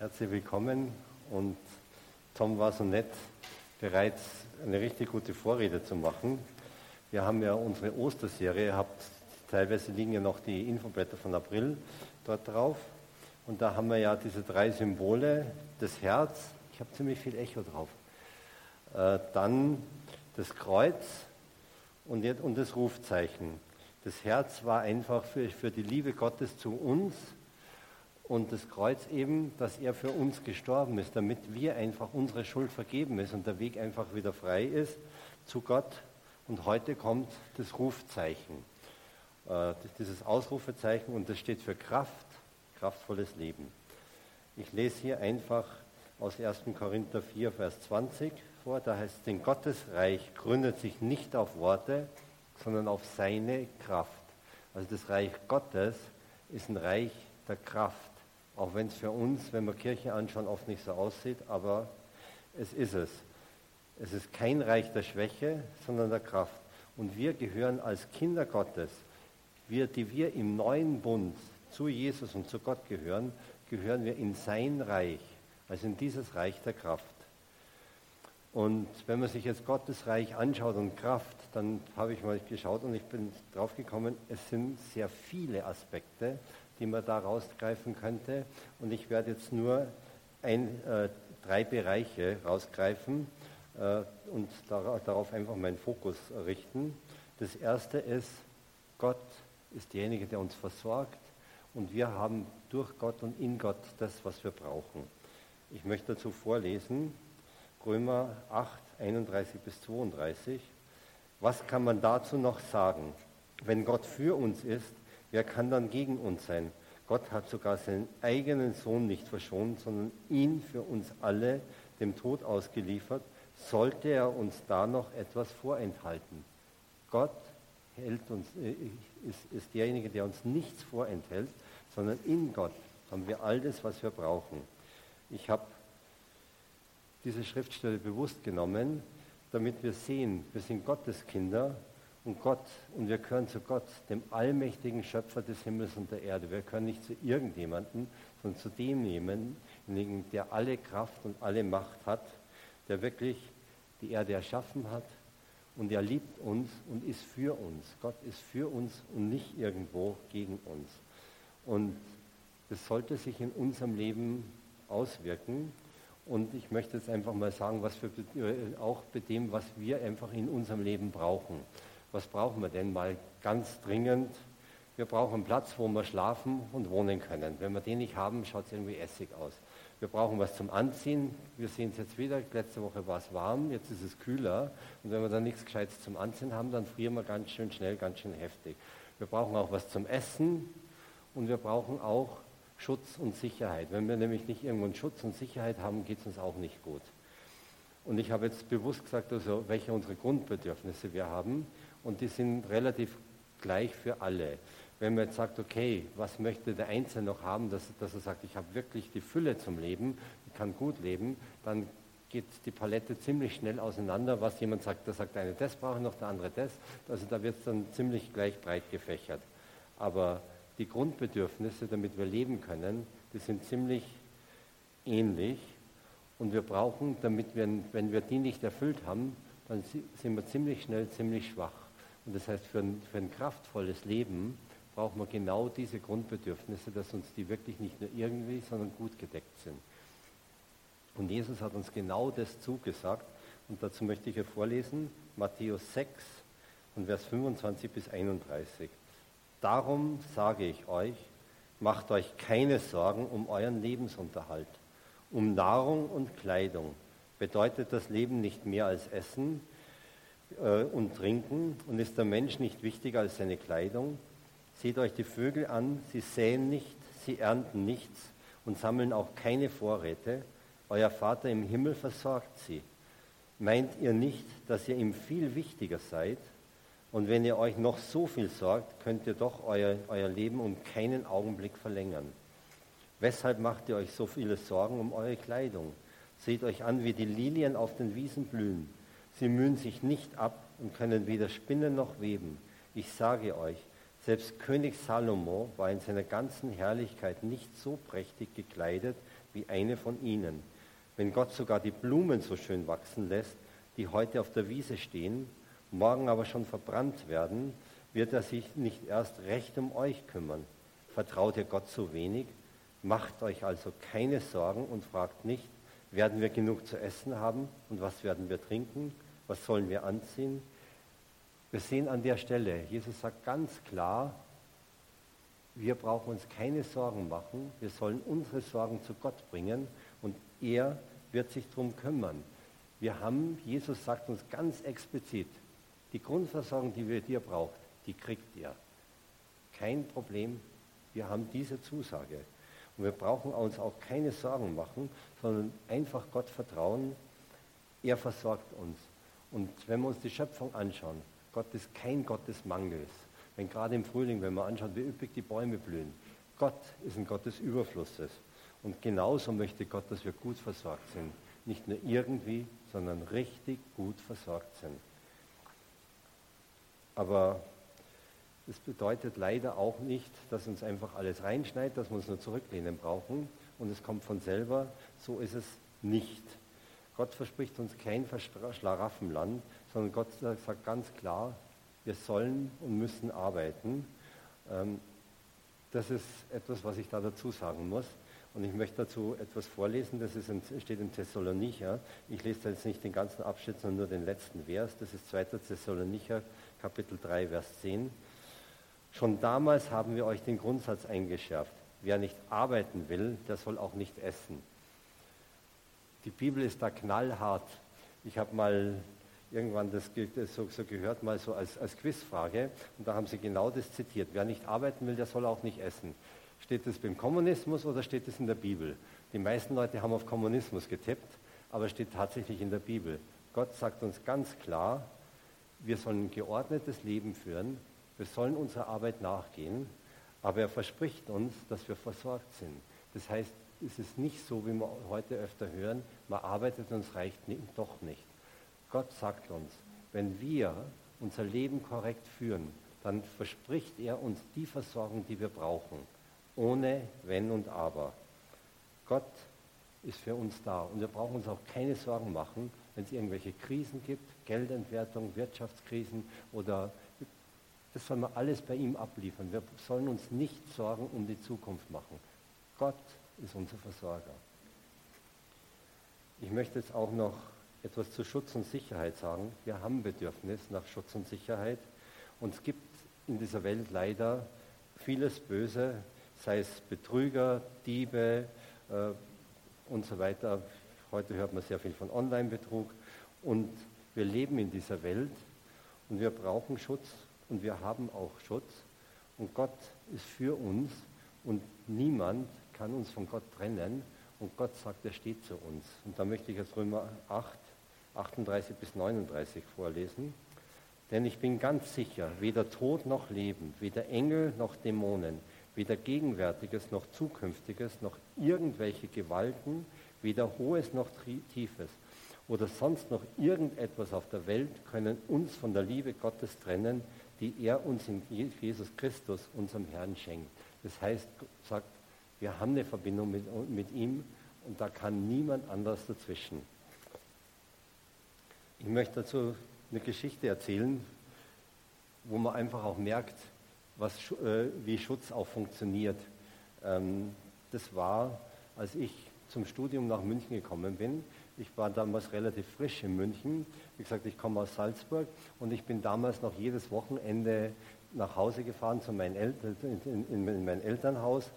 Herzlich willkommen und Tom war so nett, bereits eine richtig gute Vorrede zu machen. Wir haben ja unsere Osterserie, habt, teilweise liegen ja noch die Infoblätter von April dort drauf. Und da haben wir ja diese drei Symbole, das Herz, ich habe ziemlich viel Echo drauf, äh, dann das Kreuz und, und das Rufzeichen. Das Herz war einfach für, für die Liebe Gottes zu uns und das Kreuz eben, dass er für uns gestorben ist, damit wir einfach unsere Schuld vergeben ist und der Weg einfach wieder frei ist zu Gott. Und heute kommt das Rufzeichen, äh, dieses Ausrufezeichen und das steht für Kraft, kraftvolles Leben. Ich lese hier einfach aus 1. Korinther 4, Vers 20 vor. Da heißt es, denn Gottes Reich gründet sich nicht auf Worte, sondern auf seine Kraft. Also das Reich Gottes ist ein Reich der Kraft. Auch wenn es für uns, wenn wir Kirche anschauen, oft nicht so aussieht, aber es ist es. Es ist kein Reich der Schwäche, sondern der Kraft. Und wir gehören als Kinder Gottes, wir, die wir im neuen Bund zu Jesus und zu Gott gehören, gehören wir in sein Reich, also in dieses Reich der Kraft. Und wenn man sich jetzt Gottes Reich anschaut und Kraft, dann habe ich mal geschaut und ich bin drauf gekommen, es sind sehr viele Aspekte, die man da rausgreifen könnte. Und ich werde jetzt nur ein, äh, drei Bereiche rausgreifen äh, und dar darauf einfach meinen Fokus richten. Das erste ist, Gott ist derjenige, der uns versorgt und wir haben durch Gott und in Gott das, was wir brauchen. Ich möchte dazu vorlesen, Römer 8, 31 bis 32. Was kann man dazu noch sagen? Wenn Gott für uns ist, Wer kann dann gegen uns sein? Gott hat sogar seinen eigenen Sohn nicht verschont, sondern ihn für uns alle dem Tod ausgeliefert. Sollte er uns da noch etwas vorenthalten? Gott hält uns, äh, ist, ist derjenige, der uns nichts vorenthält, sondern in Gott haben wir all das, was wir brauchen. Ich habe diese Schriftstelle bewusst genommen, damit wir sehen, wir sind Gottes Kinder und Gott und wir gehören zu Gott, dem allmächtigen Schöpfer des Himmels und der Erde. Wir gehören nicht zu irgendjemandem, sondern zu demjenigen, der alle Kraft und alle Macht hat, der wirklich die Erde erschaffen hat und er liebt uns und ist für uns. Gott ist für uns und nicht irgendwo gegen uns. Und das sollte sich in unserem Leben auswirken. Und ich möchte jetzt einfach mal sagen, was wir auch bei dem, was wir einfach in unserem Leben brauchen was brauchen wir denn mal ganz dringend? Wir brauchen einen Platz, wo wir schlafen und wohnen können. Wenn wir den nicht haben, schaut es irgendwie essig aus. Wir brauchen was zum Anziehen. Wir sehen es jetzt wieder. Letzte Woche war es warm, jetzt ist es kühler. Und wenn wir dann nichts Gescheites zum Anziehen haben, dann frieren wir ganz schön schnell, ganz schön heftig. Wir brauchen auch was zum Essen und wir brauchen auch Schutz und Sicherheit. Wenn wir nämlich nicht irgendwo einen Schutz und Sicherheit haben, geht es uns auch nicht gut. Und ich habe jetzt bewusst gesagt, also welche unsere Grundbedürfnisse wir haben. Und die sind relativ gleich für alle. Wenn man jetzt sagt, okay, was möchte der Einzelne noch haben, dass, dass er sagt, ich habe wirklich die Fülle zum Leben, ich kann gut leben, dann geht die Palette ziemlich schnell auseinander. Was jemand sagt, da sagt der eine das brauche ich noch, der andere das. Also da wird es dann ziemlich gleich breit gefächert. Aber die Grundbedürfnisse, damit wir leben können, die sind ziemlich ähnlich. Und wir brauchen, damit wir, wenn wir die nicht erfüllt haben, dann sind wir ziemlich schnell ziemlich schwach. Und das heißt, für ein, für ein kraftvolles Leben brauchen wir genau diese Grundbedürfnisse, dass uns die wirklich nicht nur irgendwie, sondern gut gedeckt sind. Und Jesus hat uns genau das zugesagt. Und dazu möchte ich hier vorlesen, Matthäus 6 und Vers 25 bis 31. Darum sage ich euch, macht euch keine Sorgen um euren Lebensunterhalt. Um Nahrung und Kleidung bedeutet das Leben nicht mehr als Essen äh, und Trinken und ist der Mensch nicht wichtiger als seine Kleidung? Seht euch die Vögel an, sie säen nicht, sie ernten nichts und sammeln auch keine Vorräte. Euer Vater im Himmel versorgt sie. Meint ihr nicht, dass ihr ihm viel wichtiger seid? Und wenn ihr euch noch so viel sorgt, könnt ihr doch euer, euer Leben um keinen Augenblick verlängern. Weshalb macht ihr euch so viele Sorgen um eure Kleidung? Seht euch an, wie die Lilien auf den Wiesen blühen. Sie mühen sich nicht ab und können weder spinnen noch weben. Ich sage euch, selbst König Salomo war in seiner ganzen Herrlichkeit nicht so prächtig gekleidet wie eine von ihnen. Wenn Gott sogar die Blumen so schön wachsen lässt, die heute auf der Wiese stehen, morgen aber schon verbrannt werden, wird er sich nicht erst recht um euch kümmern. Vertraut ihr Gott so wenig? Macht euch also keine Sorgen und fragt nicht, werden wir genug zu essen haben und was werden wir trinken? Was sollen wir anziehen? Wir sehen an der Stelle, Jesus sagt ganz klar, wir brauchen uns keine Sorgen machen, wir sollen unsere Sorgen zu Gott bringen und er wird sich darum kümmern. Wir haben, Jesus sagt uns ganz explizit, die Grundversorgung, die wir dir braucht, die kriegt ihr. Kein Problem, wir haben diese Zusage. Und wir brauchen uns auch keine Sorgen machen, sondern einfach Gott vertrauen. Er versorgt uns. Und wenn wir uns die Schöpfung anschauen, Gott ist kein Gott des Mangels. Wenn gerade im Frühling, wenn man anschaut, wie üppig die Bäume blühen, Gott ist ein Gott des Überflusses. Und genauso möchte Gott, dass wir gut versorgt sind. Nicht nur irgendwie, sondern richtig gut versorgt sind. Aber das bedeutet leider auch nicht, dass uns einfach alles reinschneit, dass wir uns nur zurücklehnen brauchen und es kommt von selber. So ist es nicht. Gott verspricht uns kein Schlaraffenland, sondern Gott sagt ganz klar, wir sollen und müssen arbeiten. Ähm, das ist etwas, was ich da dazu sagen muss. Und ich möchte dazu etwas vorlesen, das ist steht in Thessalonicher. Ich lese jetzt nicht den ganzen Abschnitt, sondern nur den letzten Vers. Das ist 2. Thessalonicher, Kapitel 3, Vers 10. Schon damals haben wir euch den Grundsatz eingeschärft. Wer nicht arbeiten will, der soll auch nicht essen. Die Bibel ist da knallhart. Ich habe mal irgendwann das, so, so, gehört, mal so als, als Quizfrage, und da haben sie genau das zitiert. Wer nicht arbeiten will, der soll auch nicht essen. Steht das beim Kommunismus oder steht das in der Bibel? Die meisten Leute haben auf Kommunismus getippt, aber es steht tatsächlich in der Bibel. Gott sagt uns ganz klar, wir sollen ein geordnetes Leben führen, wir sollen unserer Arbeit nachgehen, aber er verspricht uns, dass wir versorgt sind. Das heißt, es ist nicht so, wie wir heute öfter hören, man arbeitet und es reicht doch nicht. Gott sagt uns, wenn wir unser Leben korrekt führen, dann verspricht er uns die Versorgung, die wir brauchen, ohne Wenn und Aber. Gott ist für uns da und wir brauchen uns auch keine Sorgen machen, wenn es irgendwelche Krisen gibt, Geldentwertung, Wirtschaftskrisen oder das sollen wir alles bei ihm abliefern. Wir sollen uns nicht Sorgen um die Zukunft machen. Gott ist unser Versorger. Ich möchte jetzt auch noch etwas zu Schutz und Sicherheit sagen. Wir haben Bedürfnis nach Schutz und Sicherheit. Und es gibt in dieser Welt leider vieles Böse, sei es Betrüger, Diebe äh, und so weiter. Heute hört man sehr viel von Online-Betrug. Und wir leben in dieser Welt und wir brauchen Schutz und wir haben auch Schutz. Und Gott ist für uns und niemand kann uns von Gott trennen. Und Gott sagt, er steht zu uns. Und da möchte ich jetzt Römer 8, 38 bis 39 vorlesen. Denn ich bin ganz sicher, weder Tod noch Leben, weder Engel noch Dämonen, weder Gegenwärtiges noch Zukünftiges, noch irgendwelche Gewalten, weder Hohes noch Tiefes oder sonst noch irgendetwas auf der Welt können uns von der Liebe Gottes trennen, die er uns in Jesus Christus, unserem Herrn, schenkt. Das heißt, sagt, wir haben eine Verbindung mit, mit ihm und da kann niemand anders dazwischen. Ich möchte dazu eine Geschichte erzählen, wo man einfach auch merkt, was, äh, wie Schutz auch funktioniert. Ähm, das war, als ich zum Studium nach München gekommen bin. Ich war damals relativ frisch in München. Wie gesagt, ich komme aus Salzburg und ich bin damals noch jedes Wochenende nach Hause gefahren zu meinen Eltern, in, in, in mein Elternhaus.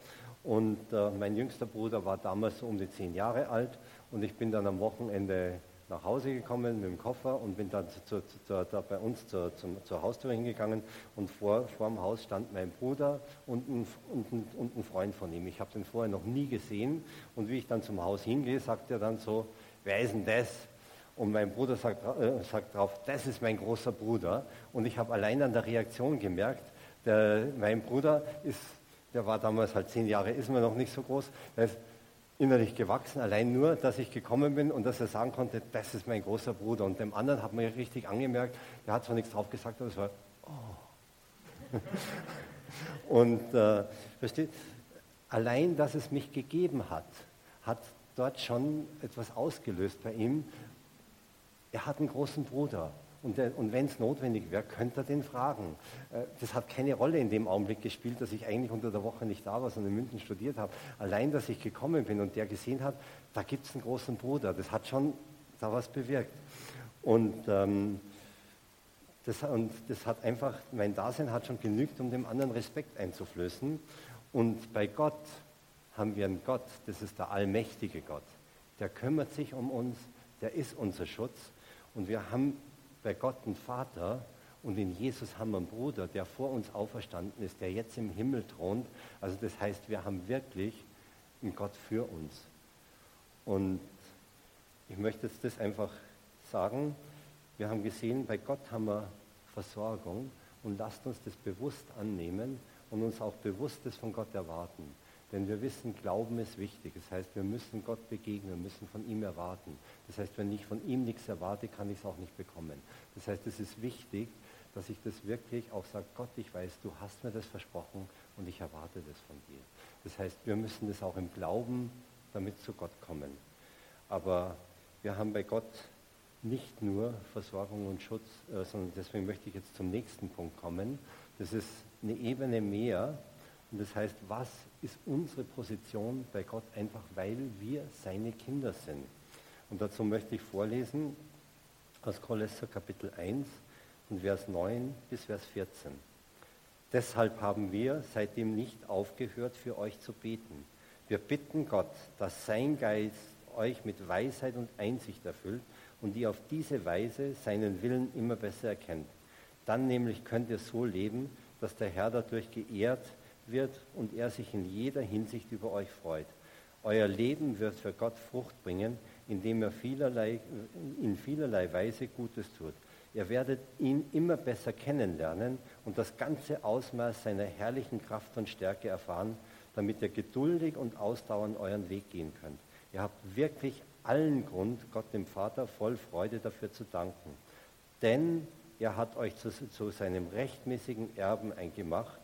Und äh, mein jüngster Bruder war damals um die zehn Jahre alt und ich bin dann am Wochenende nach Hause gekommen mit dem Koffer und bin dann zu, zu, zu, da bei uns zur, zum, zur Haustür hingegangen und vor, vor dem Haus stand mein Bruder und ein, und ein, und ein Freund von ihm. Ich habe den vorher noch nie gesehen und wie ich dann zum Haus hingehe, sagt er dann so, wer ist denn das? Und mein Bruder sagt, äh, sagt drauf, das ist mein großer Bruder. Und ich habe allein an der Reaktion gemerkt, der, mein Bruder ist, der war damals halt zehn Jahre, ist mir noch nicht so groß, der ist innerlich gewachsen, allein nur, dass ich gekommen bin und dass er sagen konnte, das ist mein großer Bruder. Und dem anderen hat man richtig angemerkt, der hat zwar nichts drauf gesagt, aber es war, oh. und äh, versteht, allein, dass es mich gegeben hat, hat dort schon etwas ausgelöst bei ihm. Er hat einen großen Bruder. Und, und wenn es notwendig wäre, könnte er den fragen. Äh, das hat keine Rolle in dem Augenblick gespielt, dass ich eigentlich unter der Woche nicht da war, sondern in München studiert habe. Allein, dass ich gekommen bin und der gesehen hat, da gibt es einen großen Bruder, das hat schon da was bewirkt. Und, ähm, das, und das hat einfach, mein Dasein hat schon genügt, um dem anderen Respekt einzuflößen. Und bei Gott haben wir einen Gott, das ist der allmächtige Gott. Der kümmert sich um uns, der ist unser Schutz. Und wir haben bei Gott einen Vater und in Jesus haben wir einen Bruder, der vor uns auferstanden ist, der jetzt im Himmel thront. Also das heißt, wir haben wirklich einen Gott für uns. Und ich möchte jetzt das einfach sagen. Wir haben gesehen, bei Gott haben wir Versorgung und lasst uns das bewusst annehmen und uns auch bewusst das von Gott erwarten. Denn wir wissen, Glauben ist wichtig. Das heißt, wir müssen Gott begegnen, wir müssen von ihm erwarten. Das heißt, wenn ich von ihm nichts erwarte, kann ich es auch nicht bekommen. Das heißt, es ist wichtig, dass ich das wirklich auch sage, Gott, ich weiß, du hast mir das versprochen und ich erwarte das von dir. Das heißt, wir müssen das auch im Glauben damit zu Gott kommen. Aber wir haben bei Gott nicht nur Versorgung und Schutz, äh, sondern deswegen möchte ich jetzt zum nächsten Punkt kommen. Das ist eine Ebene mehr, und das heißt, was ist unsere Position bei Gott, einfach weil wir seine Kinder sind. Und dazu möchte ich vorlesen aus Kolosser Kapitel 1 und Vers 9 bis Vers 14. Deshalb haben wir seitdem nicht aufgehört, für euch zu beten. Wir bitten Gott, dass sein Geist euch mit Weisheit und Einsicht erfüllt und ihr auf diese Weise seinen Willen immer besser erkennt. Dann nämlich könnt ihr so leben, dass der Herr dadurch geehrt wird und er sich in jeder Hinsicht über euch freut. Euer Leben wird für Gott Frucht bringen, indem er vielerlei, in vielerlei Weise Gutes tut. Ihr werdet ihn immer besser kennenlernen und das ganze Ausmaß seiner herrlichen Kraft und Stärke erfahren, damit ihr geduldig und ausdauernd euren Weg gehen könnt. Ihr habt wirklich allen Grund, Gott dem Vater voll Freude dafür zu danken. Denn er hat euch zu, zu seinem rechtmäßigen Erben eingemacht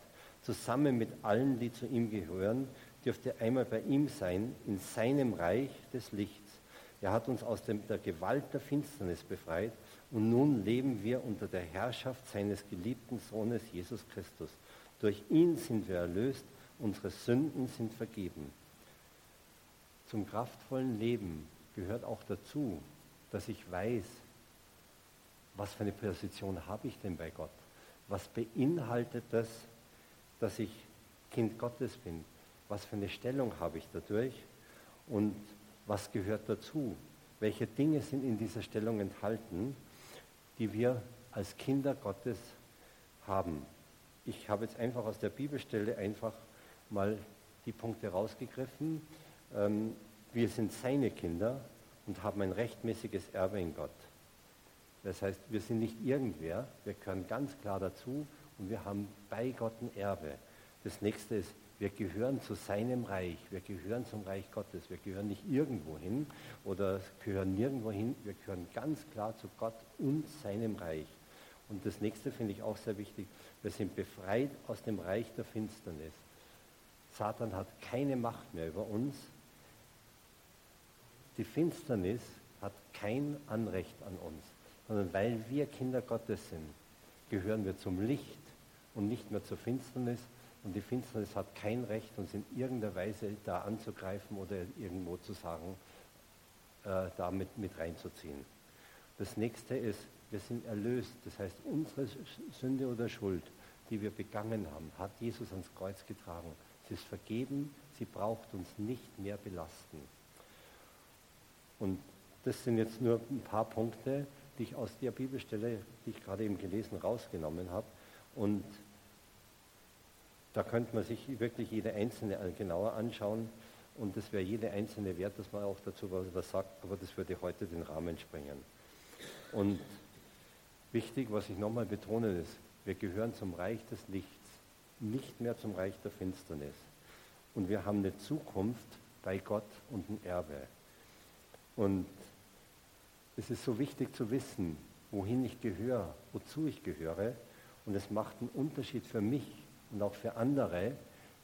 zusammen mit allen, die zu ihm gehören, dürft ihr einmal bei ihm sein, in seinem Reich des Lichts. Er hat uns aus dem, der Gewalt der Finsternis befreit und nun leben wir unter der Herrschaft seines geliebten Sohnes Jesus Christus. Durch ihn sind wir erlöst, unsere Sünden sind vergeben. Zum kraftvollen Leben gehört auch dazu, dass ich weiß, was für eine Position habe ich denn bei Gott? Was beinhaltet das, dass ich Kind Gottes bin? Was für eine Stellung habe ich dadurch? Und was gehört dazu? Welche Dinge sind in dieser Stellung enthalten, die wir als Kinder Gottes haben? Ich habe jetzt einfach aus der Bibelstelle einfach mal die Punkte rausgegriffen. Ähm, wir sind seine Kinder und haben ein rechtmäßiges Erbe in Gott. Das heißt, wir sind nicht irgendwer, wir gehören ganz klar dazu und wir haben bei Gott ein Erbe. Das nächste ist, wir gehören zu seinem Reich, wir gehören zum Reich Gottes, wir gehören nicht irgendwo hin oder gehören nirgendwo hin, wir gehören ganz klar zu Gott und seinem Reich. Und das nächste finde ich auch sehr wichtig, wir sind befreit aus dem Reich der Finsternis. Satan hat keine Macht mehr über uns. Die Finsternis hat kein Anrecht an uns, sondern weil wir Kinder Gottes sind, gehören wir zum Licht und nicht mehr zur Finsternis. Und die Finsternis hat kein Recht, uns in irgendeiner Weise da anzugreifen oder irgendwo zu sagen, äh, da mit, mit reinzuziehen. Das nächste ist, wir sind erlöst. Das heißt, unsere Sünde oder Schuld, die wir begangen haben, hat Jesus ans Kreuz getragen. Sie ist vergeben, sie braucht uns nicht mehr belasten. Und das sind jetzt nur ein paar Punkte, die ich aus der Bibelstelle, die ich gerade eben gelesen, rausgenommen habe. Und da könnte man sich wirklich jede einzelne genauer anschauen. Und das wäre jede einzelne wert, dass man auch dazu was sagt, aber das würde heute den Rahmen sprengen. Und wichtig, was ich nochmal betone, ist, wir gehören zum Reich des Lichts, nicht mehr zum Reich der Finsternis. Und wir haben eine Zukunft bei Gott und ein Erbe. Und es ist so wichtig zu wissen, wohin ich gehöre, wozu ich gehöre. Und es macht einen Unterschied für mich und auch für andere,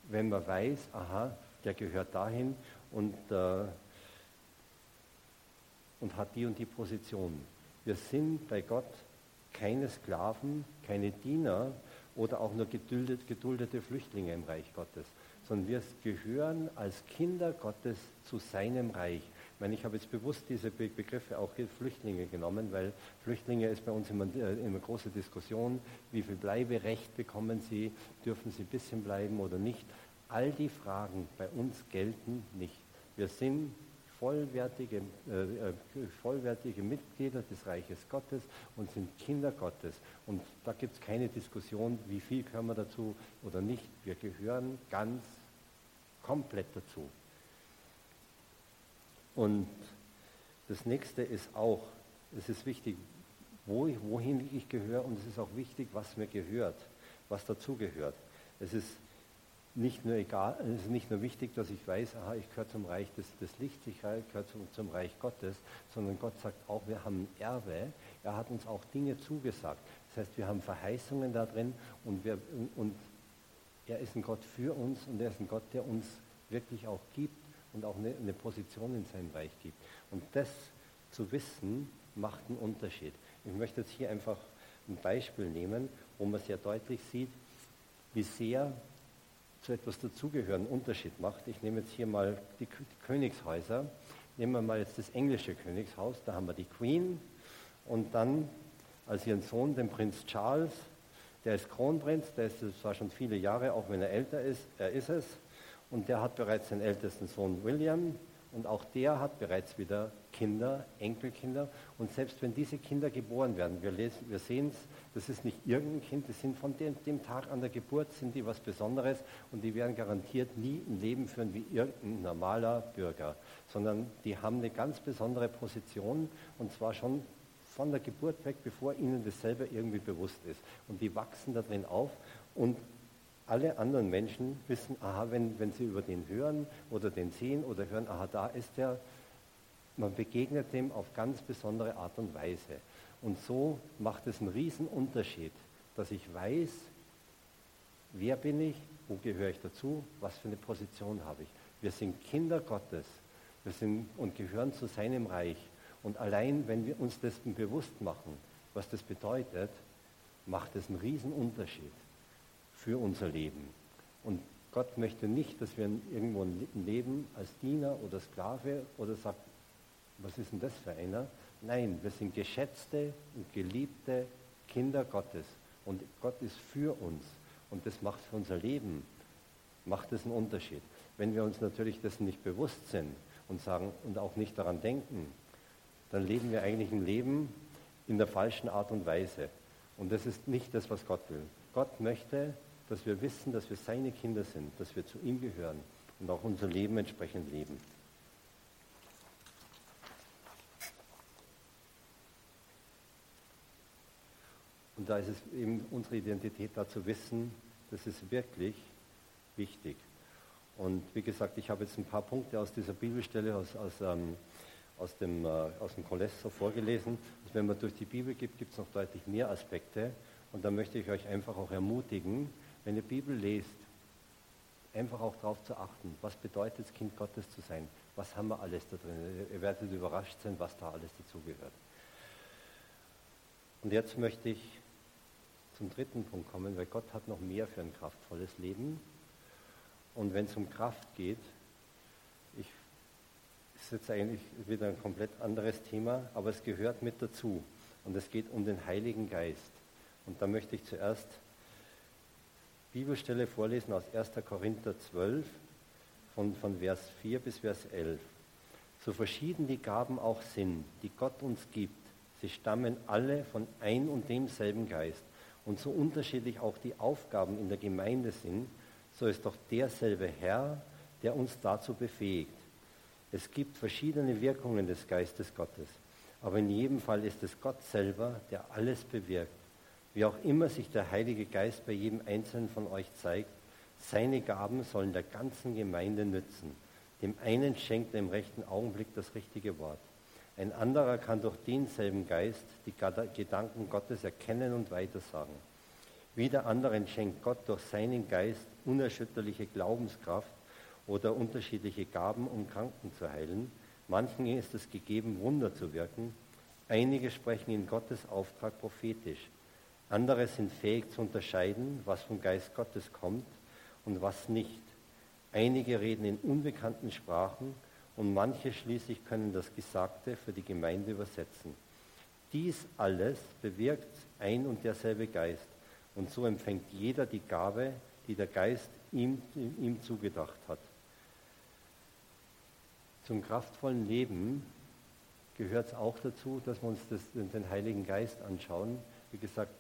wenn man weiß, aha, der gehört dahin und, äh, und hat die und die Position. Wir sind bei Gott keine Sklaven, keine Diener oder auch nur geduldet, geduldete Flüchtlinge im Reich Gottes, sondern wir gehören als Kinder Gottes zu seinem Reich. Ich meine, ich habe jetzt bewusst diese Begriffe auch Flüchtlinge genommen, weil Flüchtlinge ist bei uns immer, äh, immer eine große Diskussion. Wie viel Bleiberecht bekommen sie? Dürfen sie ein bisschen bleiben oder nicht? All die Fragen bei uns gelten nicht. Wir sind vollwertige, äh, äh, vollwertige Mitglieder des Reiches Gottes und sind Kinder Gottes. Und da gibt es keine Diskussion, wie viel können wir dazu oder nicht. Wir gehören ganz komplett dazu. Und das nächste ist auch, es ist wichtig, wo ich, wohin ich gehöre und es ist auch wichtig, was mir gehört, was dazugehört. Es ist nicht nur egal, es ist nicht nur wichtig, dass ich weiß, aha, ich gehöre zum Reich des, des Lichts, ich gehöre zum, zum Reich Gottes, sondern Gott sagt auch, wir haben Erbe, er hat uns auch Dinge zugesagt. Das heißt, wir haben Verheißungen da drin und, wir, und er ist ein Gott für uns und er ist ein Gott, der uns wirklich auch gibt und auch eine, Position in seinem Reich gibt. Und das zu wissen, macht einen Unterschied. Ich möchte jetzt hier einfach ein Beispiel nehmen, wo man sehr deutlich sieht, wie sehr zu etwas dazugehören Unterschied macht. Ich nehme jetzt hier mal die Königshäuser. Nehmen wir mal jetzt das englische Königshaus, da haben wir die Queen und dann als ihren Sohn, den Prinz Charles, der ist Kronprinz, der ist zwar schon viele Jahre, auch wenn er älter ist, er ist es. Und der hat bereits den ältesten Sohn William. Und auch der hat bereits wieder Kinder, Enkelkinder. Und selbst wenn diese Kinder geboren werden, wir, wir sehen es, das ist nicht irgendein Kind, das sind von dem, dem, Tag an der Geburt, sind die was Besonderes und die werden garantiert nie ein Leben führen wie irgendein normaler Bürger, sondern die haben eine ganz besondere Position und zwar schon von der Geburt weg, bevor ihnen das selber irgendwie bewusst ist. Und die wachsen da drin auf und alle anderen Menschen wissen, aha, wenn, wenn sie über den hören oder den sehen oder hören, aha, da ist der, man begegnet dem auf ganz besondere Art und Weise. Und so macht es einen riesen Unterschied, dass ich weiß, wer bin ich, wo gehöre ich dazu, was für eine Position habe ich. Wir sind Kinder Gottes wir sind und gehören zu seinem Reich. Und allein, wenn wir uns das bewusst machen, was das bedeutet, macht es einen riesen Unterschied für unser Leben. Und Gott möchte nicht, dass wir irgendwo leben als Diener oder Sklave oder sagt, was ist denn das für einer? Nein, wir sind geschätzte und geliebte Kinder Gottes. Und Gott ist für uns. Und das macht für unser Leben, macht es einen Unterschied. Wenn wir uns natürlich dessen nicht bewusst sind und sagen und auch nicht daran denken, dann leben wir eigentlich ein Leben in der falschen Art und Weise. Und das ist nicht das, was Gott will. Gott möchte, dass wir wissen, dass wir seine Kinder sind, dass wir zu ihm gehören und auch unser Leben entsprechend leben. Und da ist es eben unsere Identität da zu wissen, das ist wirklich wichtig. Und wie gesagt, ich habe jetzt ein paar Punkte aus dieser Bibelstelle, aus, aus, ähm, aus dem, äh, dem Kolester vorgelesen. Also wenn man durch die Bibel gibt, gibt es noch deutlich mehr Aspekte. Und da möchte ich euch einfach auch ermutigen, wenn ihr Bibel lest, einfach auch darauf zu achten, was bedeutet es, Kind Gottes zu sein? Was haben wir alles da drin? Ihr werdet überrascht sein, was da alles dazugehört. Und jetzt möchte ich zum dritten Punkt kommen, weil Gott hat noch mehr für ein kraftvolles Leben. Und wenn es um Kraft geht, ich ist jetzt eigentlich wieder ein komplett anderes Thema, aber es gehört mit dazu. Und es geht um den Heiligen Geist. Und da möchte ich zuerst Bibelstelle vorlesen aus 1. Korinther 12 von, von Vers 4 bis Vers 11. So verschieden die Gaben auch sind, die Gott uns gibt, sie stammen alle von ein und demselben Geist. Und so unterschiedlich auch die Aufgaben in der Gemeinde sind, so ist doch derselbe Herr, der uns dazu befähigt. Es gibt verschiedene Wirkungen des Geistes Gottes, aber in jedem Fall ist es Gott selber, der alles bewirkt. Wie auch immer sich der Heilige Geist bei jedem Einzelnen von euch zeigt, seine Gaben sollen der ganzen Gemeinde nützen. Dem einen schenkt er im rechten Augenblick das richtige Wort. Ein anderer kann durch denselben Geist die Gedanken Gottes erkennen und weitersagen. Wieder anderen schenkt Gott durch seinen Geist unerschütterliche Glaubenskraft oder unterschiedliche Gaben, um Kranken zu heilen. Manchen ist es gegeben, Wunder zu wirken. Einige sprechen in Gottes Auftrag prophetisch. Andere sind fähig zu unterscheiden, was vom Geist Gottes kommt und was nicht. Einige reden in unbekannten Sprachen und manche schließlich können das Gesagte für die Gemeinde übersetzen. Dies alles bewirkt ein und derselbe Geist. Und so empfängt jeder die Gabe, die der Geist ihm, ihm zugedacht hat. Zum kraftvollen Leben gehört es auch dazu, dass wir uns das, den Heiligen Geist anschauen. Wie gesagt,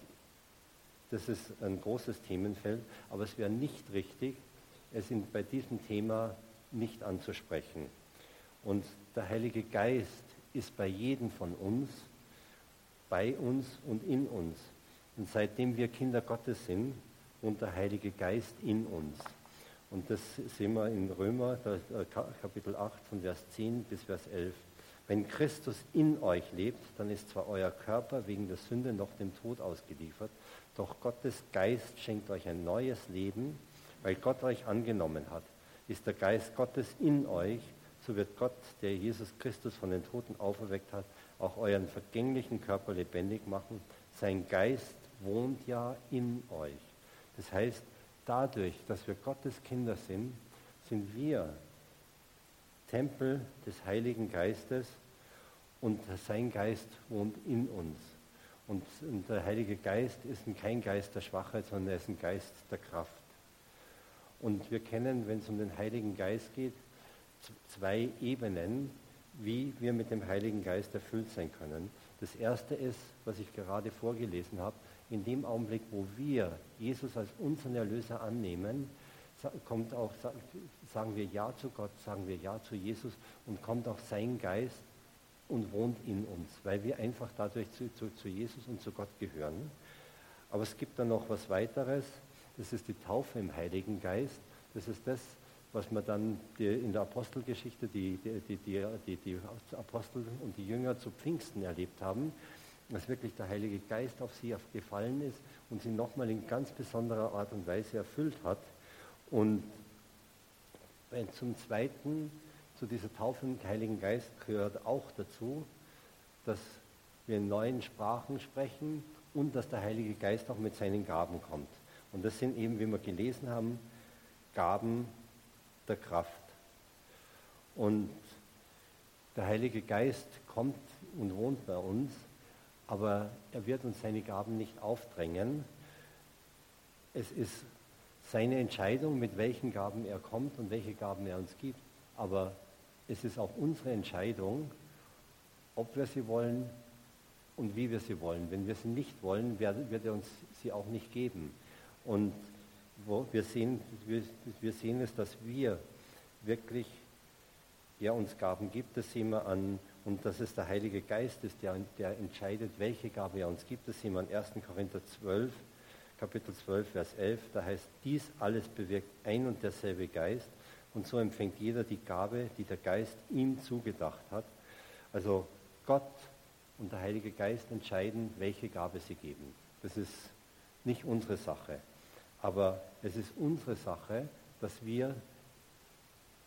das ist ein großes Themenfeld, aber es wäre nicht richtig, es in, bei diesem Thema nicht anzusprechen. Und der Heilige Geist ist bei jedem von uns, bei uns und in uns. Und seitdem wir Kinder Gottes sind, wohnt der Heilige Geist in uns. Und das sehen wir in Römer, äh, Kapitel 8, von Vers 10 bis Vers 11. Wenn Christus in euch lebt, dann ist zwar euer Körper wegen der Sünde noch dem Tod ausgeliefert, doch Gottes Geist schenkt euch ein neues Leben, weil Gott euch angenommen hat. Ist der Geist Gottes in euch, so wird Gott, der Jesus Christus von den Toten auferweckt hat, auch euren vergänglichen Körper lebendig machen. Sein Geist wohnt ja in euch. Das heißt, dadurch, dass wir Gottes Kinder sind, sind wir Tempel des Heiligen Geistes und sein Geist wohnt in uns. Und, der Heilige Geist ist kein Geist der Schwachheit, sondern er ist ein Geist der Kraft. Und wir kennen, wenn es um den Heiligen Geist geht, zwei Ebenen, wie wir mit dem Heiligen Geist erfüllt sein können. Das erste ist, was ich gerade vorgelesen habe, in dem Augenblick, wo wir Jesus als unseren Erlöser annehmen, kommt auch, sagen wir Ja zu Gott, sagen wir Ja zu Jesus und kommt auch sein Geist und wohnt in uns, weil wir einfach dadurch zu, zu, zu Jesus und zu Gott gehören. Aber es gibt dann noch was weiteres, das ist die Taufe im Heiligen Geist. Das ist das, was wir dann in der Apostelgeschichte, die, die, die, die, die Apostel und die Jünger zu Pfingsten erlebt haben, dass wirklich der Heilige Geist auf sie gefallen ist und sie nochmal in ganz besonderer Art und Weise erfüllt hat. Und zum Zweiten, zu dieser Taufe im Heiligen Geist gehört auch dazu, dass wir in neuen Sprachen sprechen und dass der Heilige Geist auch mit seinen Gaben kommt. Und das sind eben, wie wir gelesen haben, Gaben der Kraft. Und der Heilige Geist kommt und wohnt bei uns, aber er wird uns seine Gaben nicht aufdrängen. Es ist seine Entscheidung, mit welchen Gaben er kommt und welche Gaben er uns gibt. Aber es ist auch unsere Entscheidung, ob wir sie wollen und wie wir sie wollen. Wenn wir sie nicht wollen, wird er uns sie auch nicht geben. Und wir, sehen, wir, wir sehen es, dass wir wirklich er uns Gaben gibt, das sehen wir an, und dass es der Heilige Geist ist, der, der entscheidet, welche Gabe er uns gibt, das sehen wir in 1. Korinther 12, Kapitel 12, Vers 11, da heißt, dies alles bewirkt ein und derselbe Geist, und so empfängt jeder die Gabe, die der Geist ihm zugedacht hat. Also Gott und der Heilige Geist entscheiden, welche Gabe sie geben. Das ist nicht unsere Sache. Aber es ist unsere Sache, dass wir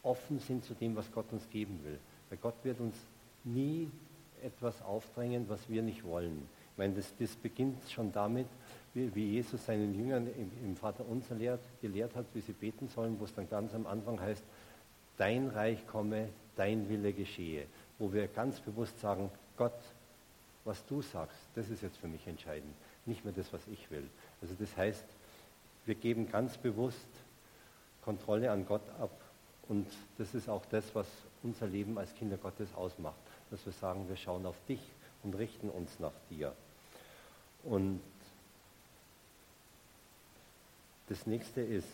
offen sind zu dem, was Gott uns geben will. Weil Gott wird uns nie etwas aufdrängen, was wir nicht wollen. Ich meine, das, das beginnt schon damit, wie, Jesus seinen Jüngern im, im Vater unser lehrt, gelehrt hat, wie sie beten sollen, wo es dann ganz am Anfang heißt, dein Reich komme, dein Wille geschehe. Wo wir ganz bewusst sagen, Gott, was du sagst, das ist jetzt für mich entscheidend, nicht mehr das, was ich will. Also das heißt, wir geben ganz bewusst Kontrolle an Gott ab Und das ist auch das, was unser Leben als Kinder Gottes ausmacht, dass wir sagen, wir schauen auf dich und richten uns nach dir. Und das nächste ist,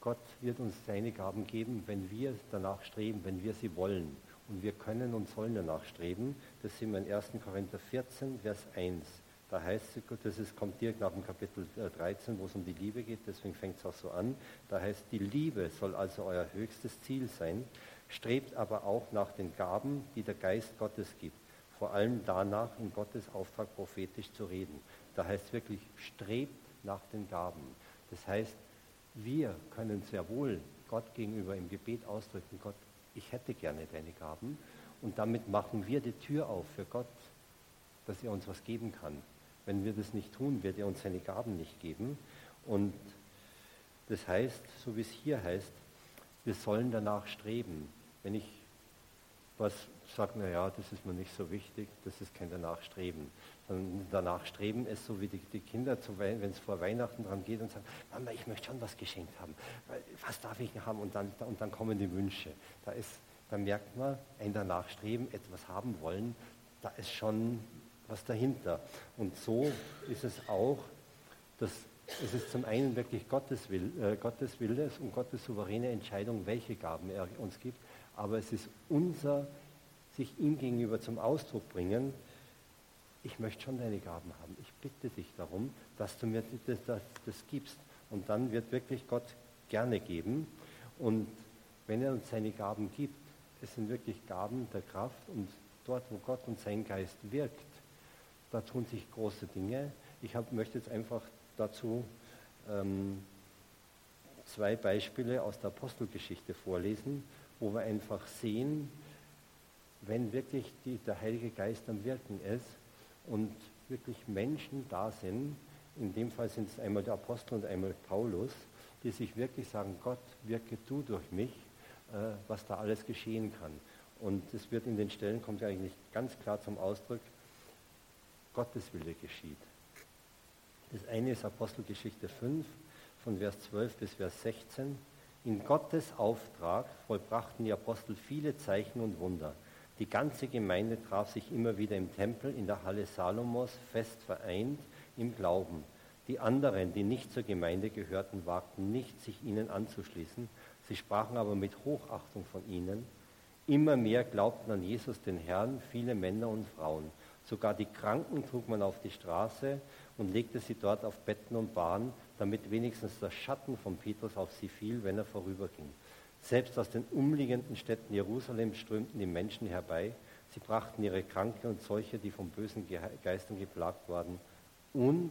Gott wird uns seine Gaben geben, wenn wir danach streben, wenn wir sie wollen. Und wir können und sollen danach streben. Das sind wir in 1. Korinther 14, Vers 1. Da heißt es, das ist, kommt direkt nach dem Kapitel 13, wo es um die Liebe geht, deswegen fängt es auch so an. Da heißt, die Liebe soll also euer höchstes Ziel sein, strebt aber auch nach den Gaben, die der Geist Gottes gibt. Vor allem danach, in Gottes Auftrag prophetisch zu reden. Da heißt es wirklich, strebt nach den Gaben. Das heißt, wir können sehr wohl Gott gegenüber im Gebet ausdrücken, Gott, ich hätte gerne deine Gaben. Und damit machen wir die Tür auf für Gott, dass er uns was geben kann. Wenn wir das nicht tun, wird er uns seine Gaben nicht geben. Und das heißt, so wie es hier heißt, wir sollen danach streben. Wenn ich was sage, naja, das ist mir nicht so wichtig, das ist kein danach streben. Danach streben ist so wie die, die Kinder, wenn es vor Weihnachten dran geht und sagen, Mama, ich möchte schon was geschenkt haben. Was darf ich haben? Und dann, und dann kommen die Wünsche. Da, ist, da merkt man, ein danach streben, etwas haben wollen, da ist schon was dahinter. Und so ist es auch, dass es ist zum einen wirklich Gottes, Will, äh, Gottes Wille und Gottes souveräne Entscheidung, welche Gaben er uns gibt, aber es ist unser sich ihm gegenüber zum Ausdruck bringen, ich möchte schon deine Gaben haben. Ich bitte dich darum, dass du mir das, das, das gibst. Und dann wird wirklich Gott gerne geben. Und wenn er uns seine Gaben gibt, es sind wirklich Gaben der Kraft und dort, wo Gott und sein Geist wirkt, da tun sich große Dinge. Ich hab, möchte jetzt einfach dazu ähm, zwei Beispiele aus der Apostelgeschichte vorlesen, wo wir einfach sehen, wenn wirklich die, der Heilige Geist am Wirken ist und wirklich Menschen da sind, in dem Fall sind es einmal der Apostel und einmal Paulus, die sich wirklich sagen, Gott, wirke du durch mich, äh, was da alles geschehen kann. Und es wird in den Stellen, kommt ja eigentlich ganz klar zum Ausdruck, Gottes Wille geschieht. Das eine ist Apostelgeschichte 5, von Vers 12 bis Vers 16. In Gottes Auftrag vollbrachten die Apostel viele Zeichen und Wunder. Die ganze Gemeinde traf sich immer wieder im Tempel in der Halle Salomos, fest vereint im Glauben. Die anderen, die nicht zur Gemeinde gehörten, wagten nicht, sich ihnen anzuschließen. Sie sprachen aber mit Hochachtung von ihnen. Immer mehr glaubten an Jesus den Herrn, viele Männer und Frauen. Sogar die Kranken trug man auf die Straße und legte sie dort auf Betten und Bahnen, damit wenigstens der Schatten von Petrus auf sie fiel, wenn er vorüberging. Selbst aus den umliegenden Städten Jerusalems strömten die Menschen herbei. Sie brachten ihre Kranke und solche, die von bösen Geistern geplagt waren. Und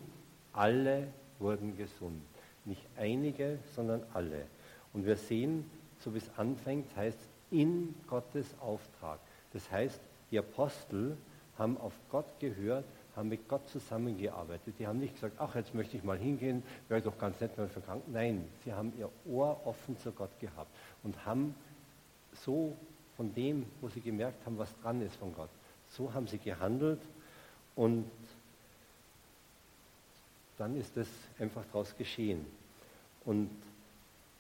alle wurden gesund. Nicht einige, sondern alle. Und wir sehen, so wie es anfängt, heißt in Gottes Auftrag. Das heißt, die Apostel haben auf Gott gehört haben mit Gott zusammengearbeitet. Die haben nicht gesagt, ach, jetzt möchte ich mal hingehen, wäre doch ganz nett, wenn verkrankt. Nein, sie haben ihr Ohr offen zu Gott gehabt und haben so von dem, wo sie gemerkt haben, was dran ist von Gott, so haben sie gehandelt und dann ist es einfach daraus geschehen. Und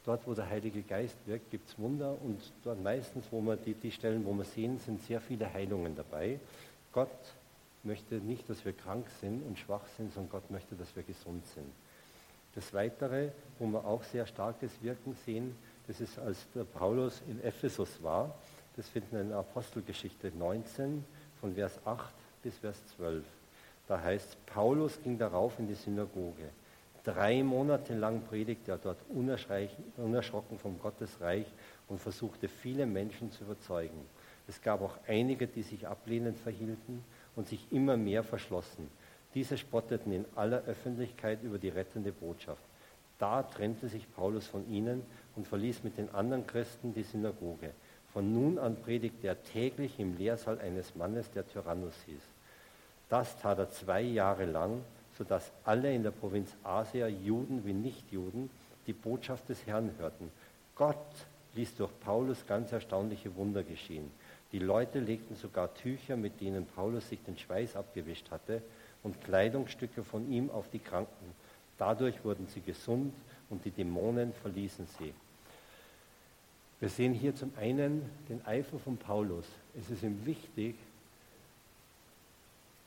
dort, wo der Heilige Geist wirkt, gibt es Wunder und dort meistens, wo wir die, die Stellen, wo wir sehen, sind sehr viele Heilungen dabei. Gott möchte nicht, dass wir krank sind und schwach sind, sondern Gott möchte, dass wir gesund sind. Das Weitere, wo wir auch sehr starkes Wirken sehen, das ist, als der Paulus in Ephesus war. Das finden wir in Apostelgeschichte 19 von Vers 8 bis Vers 12. Da heißt, Paulus ging darauf in die Synagoge. Drei Monate lang predigte er dort unerschrocken vom Gottesreich und versuchte viele Menschen zu überzeugen. Es gab auch einige, die sich ablehnend verhielten und sich immer mehr verschlossen. Diese spotteten in aller Öffentlichkeit über die rettende Botschaft. Da trennte sich Paulus von ihnen und verließ mit den anderen Christen die Synagoge. Von nun an predigte er täglich im Lehrsaal eines Mannes, der Tyrannus hieß. Das tat er zwei Jahre lang, sodass alle in der Provinz Asia, Juden wie Nichtjuden, die Botschaft des Herrn hörten. Gott ließ durch Paulus ganz erstaunliche Wunder geschehen. Die Leute legten sogar Tücher, mit denen Paulus sich den Schweiß abgewischt hatte, und Kleidungsstücke von ihm auf die Kranken. Dadurch wurden sie gesund und die Dämonen verließen sie. Wir sehen hier zum einen den Eifer von Paulus. Es ist ihm wichtig,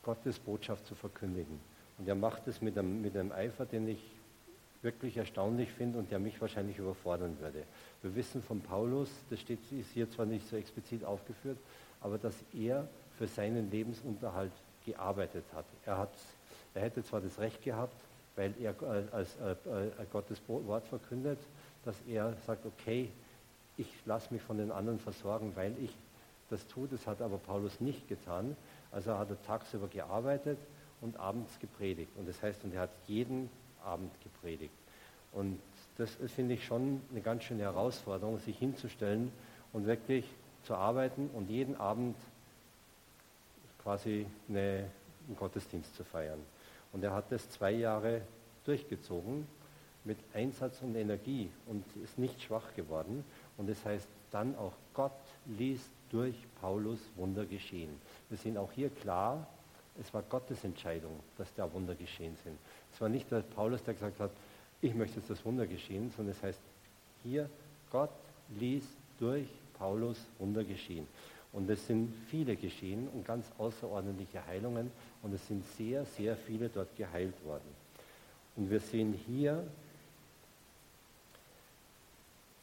Gottes Botschaft zu verkündigen. Und er macht es mit einem, mit einem Eifer, den ich wirklich erstaunlich finde und der mich wahrscheinlich überfordern würde. Wir wissen von Paulus, das steht, ist hier zwar nicht so explizit aufgeführt, aber dass er für seinen Lebensunterhalt gearbeitet hat. Er, hat, er hätte zwar das Recht gehabt, weil er äh, als äh, äh, Gottes Wort verkündet, dass er sagt, okay, ich lasse mich von den anderen versorgen, weil ich das tue. Das hat aber Paulus nicht getan. Also hat er tagsüber gearbeitet und abends gepredigt. Und das heißt, und er hat jeden Abend gepredigt. Und das finde ich schon eine ganz schöne Herausforderung, sich hinzustellen und wirklich zu arbeiten und jeden Abend quasi eine, einen Gottesdienst zu feiern. Und er hat das zwei Jahre durchgezogen mit Einsatz und Energie und ist nicht schwach geworden. Und das heißt dann auch, Gott ließ durch Paulus Wunder geschehen. Wir sehen auch hier klar, es war Gottes Entscheidung, dass da Wunder geschehen sind. Es war nicht der Paulus, der gesagt hat, ich möchte jetzt das Wunder geschehen, sondern es heißt hier, Gott ließ durch Paulus Wunder geschehen. Und es sind viele geschehen und ganz außerordentliche Heilungen und es sind sehr, sehr viele dort geheilt worden. Und wir sehen hier,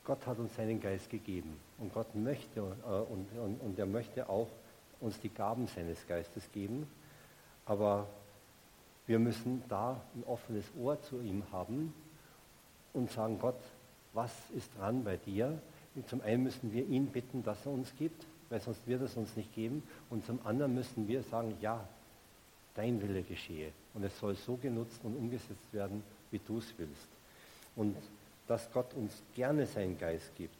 Gott hat uns seinen Geist gegeben und Gott möchte äh, und, und, und er möchte auch uns die Gaben seines Geistes geben, aber wir müssen da ein offenes Ohr zu ihm haben und sagen, Gott, was ist dran bei dir? Und zum einen müssen wir ihn bitten, dass er uns gibt, weil sonst wird es uns nicht geben. Und zum anderen müssen wir sagen, ja, dein Wille geschehe. Und es soll so genutzt und umgesetzt werden, wie du es willst. Und dass Gott uns gerne seinen Geist gibt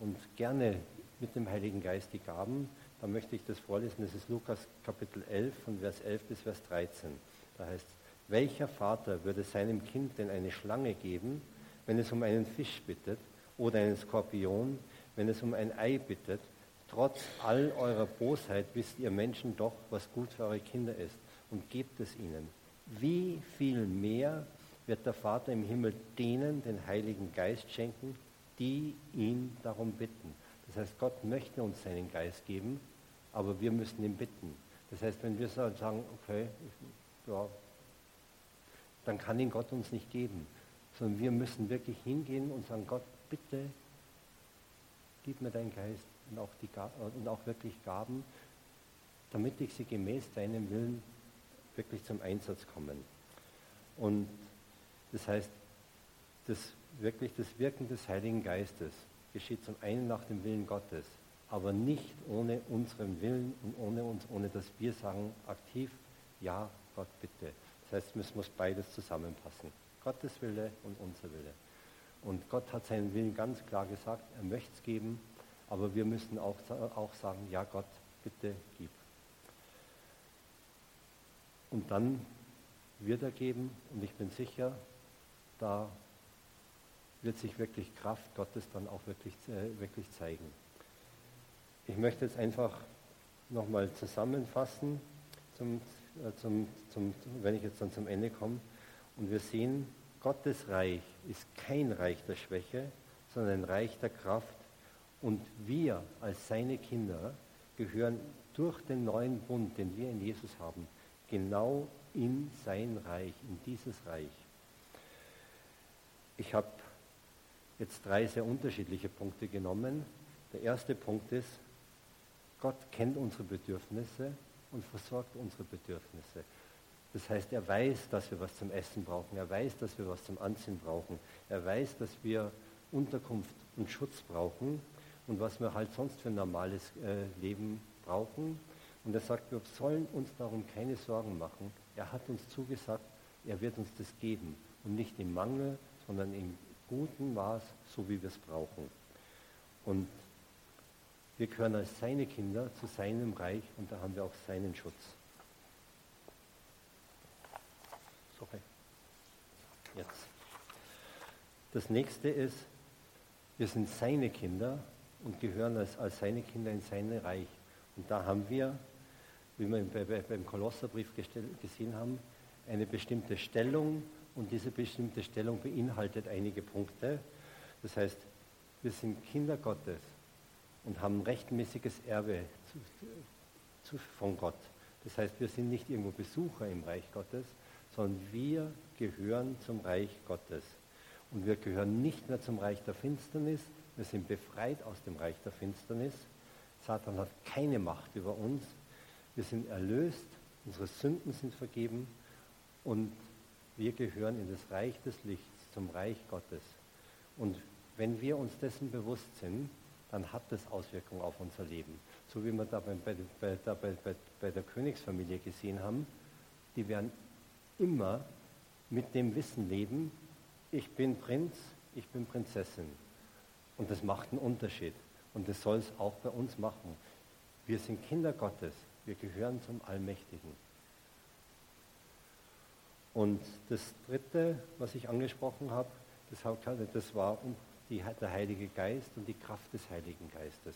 und gerne mit dem Heiligen Geist die Gaben, da möchte ich das vorlesen. Das ist Lukas Kapitel 11 von Vers 11 bis Vers 13. Da heißt es, welcher Vater würde seinem Kind denn eine Schlange geben, wenn es um einen Fisch bittet, oder einen Skorpion, wenn es um ein Ei bittet? Trotz all eurer Bosheit wisst ihr Menschen doch, was gut für eure Kinder ist und gebt es ihnen. Wie viel mehr wird der Vater im Himmel denen den Heiligen Geist schenken, die ihn darum bitten? Das heißt, Gott möchte uns seinen Geist geben, aber wir müssen ihn bitten. Das heißt, wenn wir sagen, okay, ja, dann kann ihn Gott uns nicht geben, sondern wir müssen wirklich hingehen und sagen, Gott, bitte, gib mir deinen Geist und auch, die, und auch wirklich Gaben, damit ich sie gemäß deinem Willen wirklich zum Einsatz kommen. Und das heißt, das wirklich das Wirken des Heiligen Geistes geschieht zum einen nach dem Willen Gottes, aber nicht ohne unseren Willen und ohne uns, ohne dass wir sagen aktiv, ja, Gott bitte. Das heißt, es muss beides zusammenpassen. Gottes Wille und unser Wille. Und Gott hat seinen Willen ganz klar gesagt, er möchte es geben, aber wir müssen auch, auch sagen, ja Gott, bitte gib. Und dann wird er geben und ich bin sicher, da wird sich wirklich Kraft Gottes dann auch wirklich, äh, wirklich zeigen. Ich möchte jetzt einfach nochmal zusammenfassen zum äh, zum, zum, wenn ich jetzt dann zum Ende komme. Und wir sehen, Gottes Reich ist kein Reich der Schwäche, sondern ein Reich der Kraft. Und wir als seine Kinder gehören durch den neuen Bund, den wir in Jesus haben, genau in sein Reich, in dieses Reich. Ich habe jetzt drei sehr unterschiedliche Punkte genommen. Der erste Punkt ist, Gott kennt unsere Bedürfnisse und versorgt unsere Bedürfnisse. Das heißt, er weiß, dass wir was zum Essen brauchen. Er weiß, dass wir was zum Anziehen brauchen. Er weiß, dass wir Unterkunft und Schutz brauchen und was wir halt sonst für ein normales äh, Leben brauchen. Und er sagt, wir sollen uns darum keine Sorgen machen. Er hat uns zugesagt, er wird uns das geben. Und nicht im Mangel, sondern im guten Maß, so wie wir es brauchen. Und wir gehören als seine Kinder zu seinem Reich und da haben wir auch seinen Schutz. Sorry. Jetzt. Das nächste ist, wir sind seine Kinder und gehören als, als seine Kinder in sein Reich. Und da haben wir, wie wir bei, bei, beim Kolosserbrief gesehen haben, eine bestimmte Stellung und diese bestimmte Stellung beinhaltet einige Punkte. Das heißt, Wir sind Kinder Gottes und haben rechtmäßiges Erbe zu, zu, von Gott. Das heißt, wir sind nicht irgendwo Besucher im Reich Gottes, sondern wir gehören zum Reich Gottes. Und wir gehören nicht mehr zum Reich der Finsternis, wir sind befreit aus dem Reich der Finsternis. Satan hat keine Macht über uns. Wir sind erlöst, unsere Sünden sind vergeben und wir gehören in das Reich des Lichts, zum Reich Gottes. Und wenn wir uns dessen bewusst sind, dann hat das Auswirkungen auf unser Leben. So wie wir da bei, bei, bei, bei der Königsfamilie gesehen haben, die werden immer mit dem Wissen leben, ich bin Prinz, ich bin Prinzessin. Und das macht einen Unterschied. Und das soll es auch bei uns machen. Wir sind Kinder Gottes. Wir gehören zum Allmächtigen. Und das Dritte, was ich angesprochen habe, das, das war die, der Heilige Geist und die Kraft des Heiligen Geistes.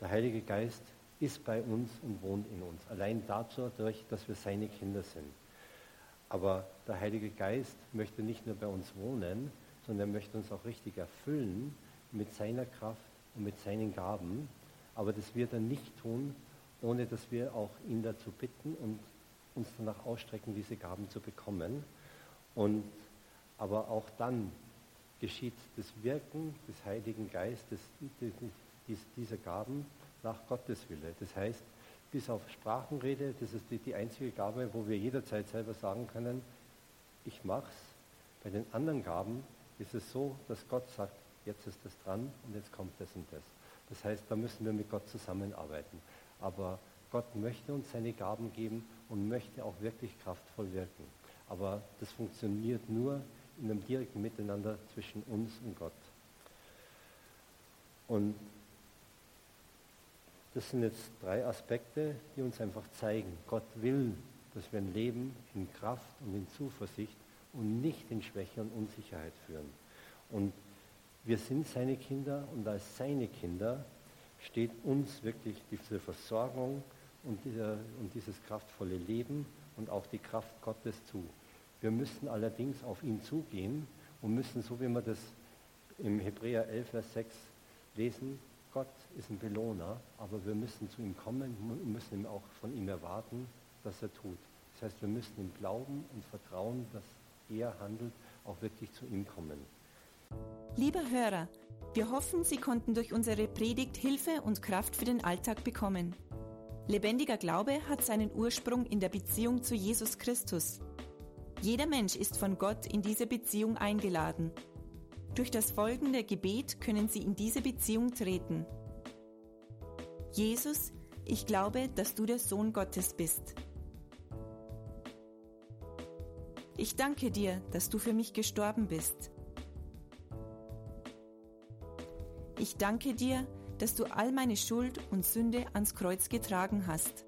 Der Heilige Geist ist bei uns und wohnt in uns. Allein dadurch, dass wir seine Kinder sind. Aber der Heilige Geist möchte nicht nur bei uns wohnen, sondern er möchte uns auch richtig erfüllen mit seiner Kraft und mit seinen Gaben. Aber das wird er nicht tun, ohne dass wir auch ihn dazu bitten und uns danach ausstrecken, diese Gaben zu bekommen. Und aber auch dann geschieht das Wirken des Heiligen Geistes, dieser Gaben nach Gottes Wille. Das heißt, bis auf Sprachenrede, das ist die, einzige Gabe, wo wir jederzeit selber sagen können, ich mach's. Bei den anderen Gaben ist es so, dass Gott sagt, jetzt ist das dran und jetzt kommt das und das. Das heißt, da müssen wir mit Gott zusammenarbeiten. Aber Gott möchte uns seine Gaben geben und möchte auch wirklich kraftvoll wirken. Aber das funktioniert nur in einem direkten Miteinander zwischen uns und Gott. Und das sind jetzt drei Aspekte, die uns einfach zeigen, Gott will, dass wir ein Leben in Kraft und in Zuversicht und nicht in Schwäche und Unsicherheit führen. Und wir sind seine Kinder und als seine Kinder steht uns wirklich diese Versorgung und, dieser, und dieses kraftvolle Leben und auch die Kraft Gottes zu. Wir müssen allerdings auf ihn zugehen und müssen, so wie wir das im Hebräer 11, Vers 6 lesen, Gott ist ein Belohner, aber wir müssen zu ihm kommen und müssen auch von ihm erwarten, dass er tut. Das heißt, wir müssen im Glauben und Vertrauen, dass er handelt, auch wirklich zu ihm kommen. Lieber Hörer, wir hoffen, Sie konnten durch unsere Predigt Hilfe und Kraft für den Alltag bekommen. Lebendiger Glaube hat seinen Ursprung in der Beziehung zu Jesus Christus. Jeder Mensch ist von Gott in diese Beziehung eingeladen. Durch das folgende Gebet können Sie in diese Beziehung treten. Jesus, ich glaube, dass du der Sohn Gottes bist. Ich danke dir, dass du für mich gestorben bist. Ich danke dir, dass du all meine Schuld und Sünde ans Kreuz getragen hast.